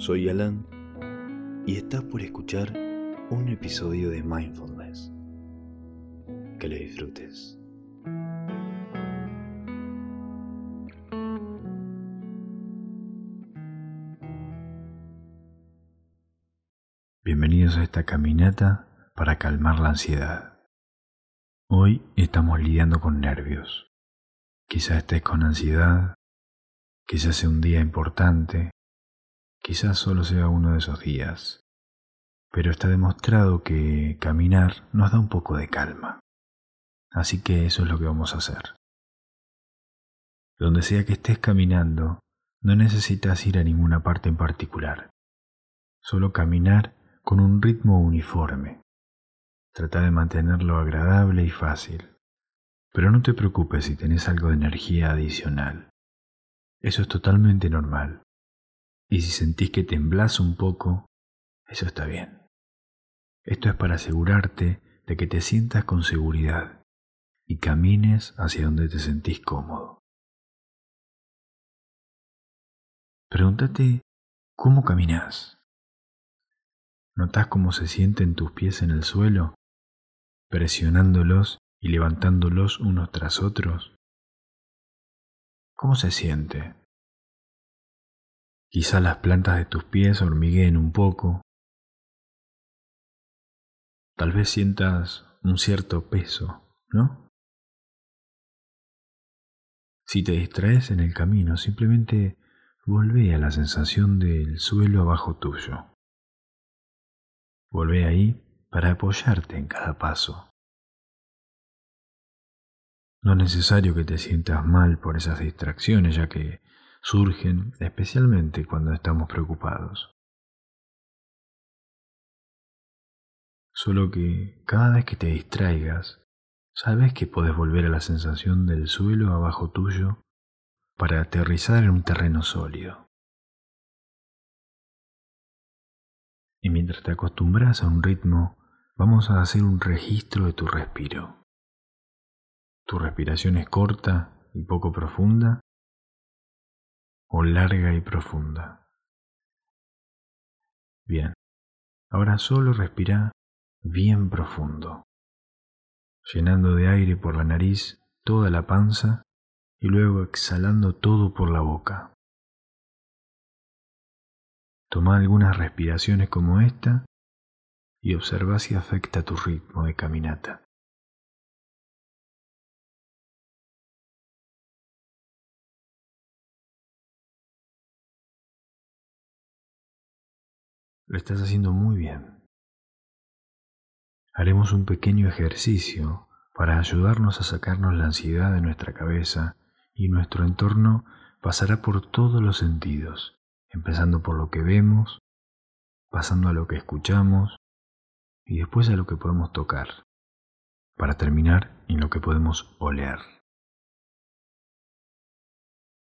Soy Alan y estás por escuchar un episodio de Mindfulness. Que lo disfrutes. Bienvenidos a esta caminata para calmar la ansiedad. Hoy estamos lidiando con nervios. Quizás estés con ansiedad, quizás sea un día importante, quizás solo sea uno de esos días, pero está demostrado que caminar nos da un poco de calma. Así que eso es lo que vamos a hacer. Donde sea que estés caminando, no necesitas ir a ninguna parte en particular. Solo caminar con un ritmo uniforme. Trata de mantenerlo agradable y fácil. Pero no te preocupes si tenés algo de energía adicional. Eso es totalmente normal. Y si sentís que temblás un poco, eso está bien. Esto es para asegurarte de que te sientas con seguridad y camines hacia donde te sentís cómodo. Pregúntate cómo caminas. ¿Notás cómo se sienten tus pies en el suelo, presionándolos y levantándolos unos tras otros? ¿Cómo se siente? Quizá las plantas de tus pies hormigueen un poco. Tal vez sientas un cierto peso, ¿no? Si te distraes en el camino, simplemente volvé a la sensación del suelo abajo tuyo. Volvé ahí para apoyarte en cada paso. No es necesario que te sientas mal por esas distracciones, ya que surgen especialmente cuando estamos preocupados. Solo que cada vez que te distraigas, sabes que puedes volver a la sensación del suelo abajo tuyo para aterrizar en un terreno sólido. Y mientras te acostumbras a un ritmo, vamos a hacer un registro de tu respiro. ¿Tu respiración es corta y poco profunda? ¿O larga y profunda? Bien, ahora solo respira bien profundo, llenando de aire por la nariz toda la panza y luego exhalando todo por la boca. Toma algunas respiraciones como esta y observa si afecta tu ritmo de caminata. Lo estás haciendo muy bien. Haremos un pequeño ejercicio para ayudarnos a sacarnos la ansiedad de nuestra cabeza y nuestro entorno pasará por todos los sentidos, empezando por lo que vemos, pasando a lo que escuchamos y después a lo que podemos tocar, para terminar en lo que podemos oler.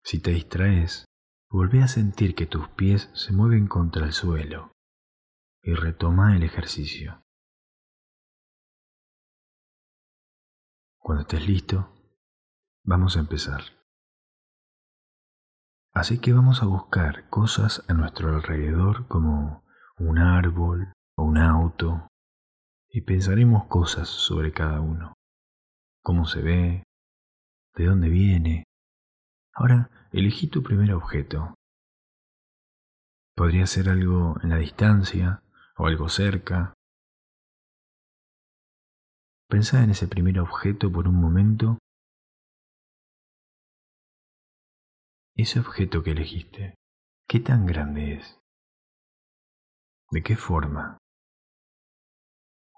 Si te distraes, volvé a sentir que tus pies se mueven contra el suelo y retoma el ejercicio. Cuando estés listo, vamos a empezar. Así que vamos a buscar cosas a nuestro alrededor como un árbol o un auto y pensaremos cosas sobre cada uno. Cómo se ve, de dónde viene. Ahora elegí tu primer objeto. Podría ser algo en la distancia o algo cerca. Pensá en ese primer objeto por un momento. Ese objeto que elegiste, ¿qué tan grande es? ¿De qué forma?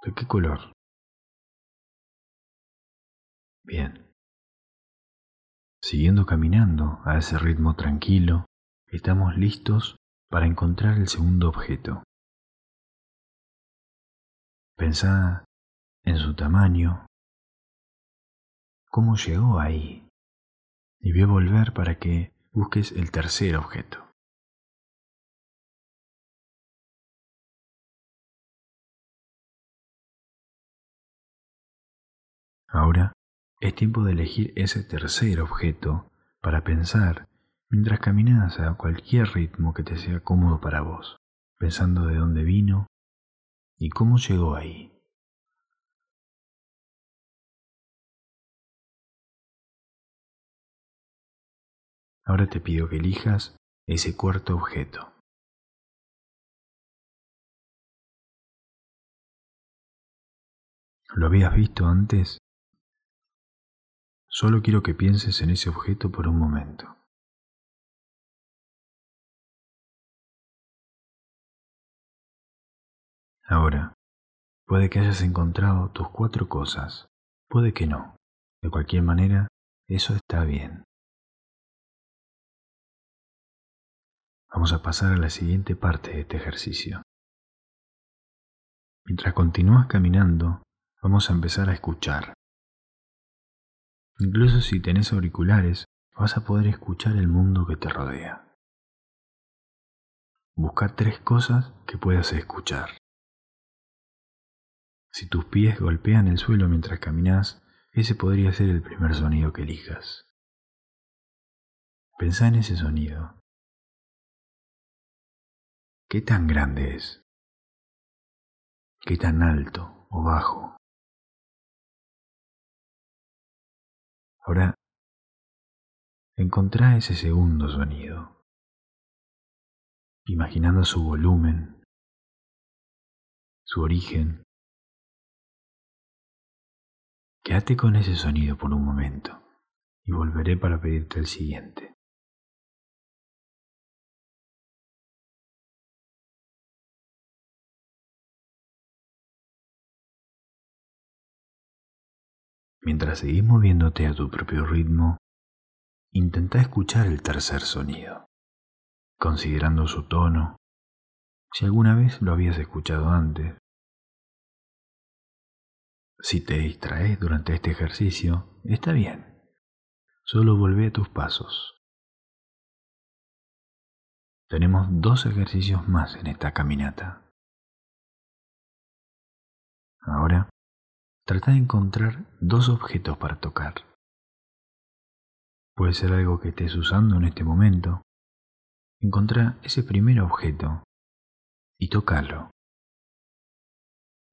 ¿De qué color? Bien. Siguiendo caminando a ese ritmo tranquilo, estamos listos para encontrar el segundo objeto. Pensá en su tamaño, cómo llegó ahí, y a volver para que busques el tercer objeto. Ahora es tiempo de elegir ese tercer objeto para pensar mientras caminas a cualquier ritmo que te sea cómodo para vos, pensando de dónde vino y cómo llegó ahí. Ahora te pido que elijas ese cuarto objeto. ¿Lo habías visto antes? Solo quiero que pienses en ese objeto por un momento. Ahora, puede que hayas encontrado tus cuatro cosas, puede que no. De cualquier manera, eso está bien. Vamos a pasar a la siguiente parte de este ejercicio. Mientras continúas caminando, vamos a empezar a escuchar. Incluso si tenés auriculares, vas a poder escuchar el mundo que te rodea. Busca tres cosas que puedas escuchar. Si tus pies golpean el suelo mientras caminas, ese podría ser el primer sonido que elijas. Pensá en ese sonido. ¿Qué tan grande es? ¿Qué tan alto o bajo? Ahora, encontrá ese segundo sonido, imaginando su volumen, su origen. Quédate con ese sonido por un momento y volveré para pedirte el siguiente. Mientras seguís moviéndote a tu propio ritmo, intenta escuchar el tercer sonido, considerando su tono, si alguna vez lo habías escuchado antes. Si te distraes durante este ejercicio, está bien. Solo volvé a tus pasos. Tenemos dos ejercicios más en esta caminata. Ahora Trata de encontrar dos objetos para tocar. Puede ser algo que estés usando en este momento. Encontrá ese primer objeto y tócalo.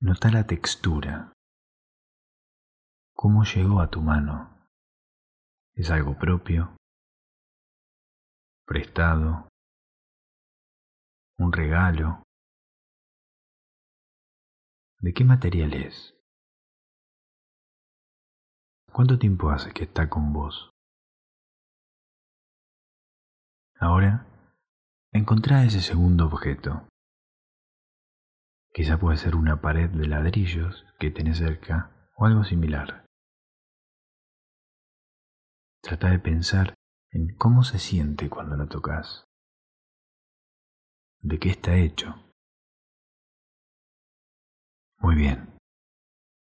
Nota la textura. ¿Cómo llegó a tu mano? ¿Es algo propio? ¿Prestado? ¿Un regalo? ¿De qué material es? ¿Cuánto tiempo hace que está con vos? Ahora, encontrá ese segundo objeto. Quizá puede ser una pared de ladrillos que tenés cerca o algo similar. Trata de pensar en cómo se siente cuando lo tocas. ¿De qué está hecho? Muy bien.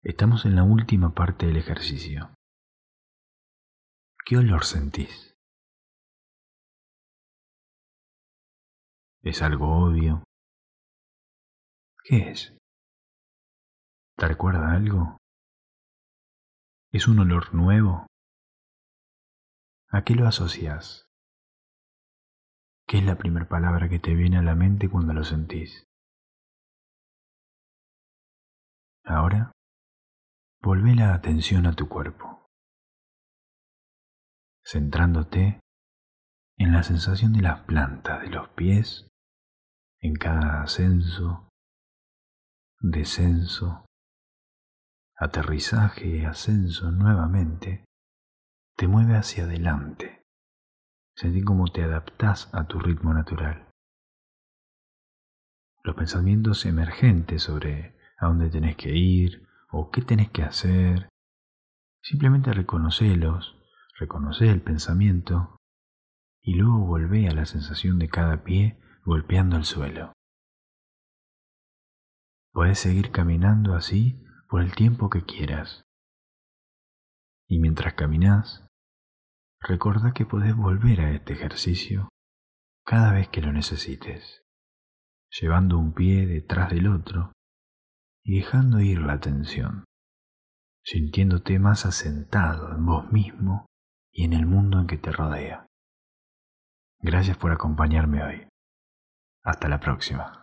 Estamos en la última parte del ejercicio. ¿Qué olor sentís? ¿Es algo obvio? ¿Qué es? ¿Te recuerda algo? ¿Es un olor nuevo? ¿A qué lo asocias? ¿Qué es la primera palabra que te viene a la mente cuando lo sentís? Ahora Volvé la atención a tu cuerpo, centrándote en la sensación de las plantas de los pies, en cada ascenso, descenso, aterrizaje, ascenso nuevamente, te mueve hacia adelante. Sentí cómo te adaptás a tu ritmo natural. Los pensamientos emergentes sobre a dónde tenés que ir, o qué tenés que hacer. Simplemente reconocelos, reconoce el pensamiento y luego volvé a la sensación de cada pie golpeando el suelo. Puedes seguir caminando así por el tiempo que quieras. Y mientras caminas, recuerda que podés volver a este ejercicio cada vez que lo necesites, llevando un pie detrás del otro y dejando ir la atención, sintiéndote más asentado en vos mismo y en el mundo en que te rodea. Gracias por acompañarme hoy. Hasta la próxima.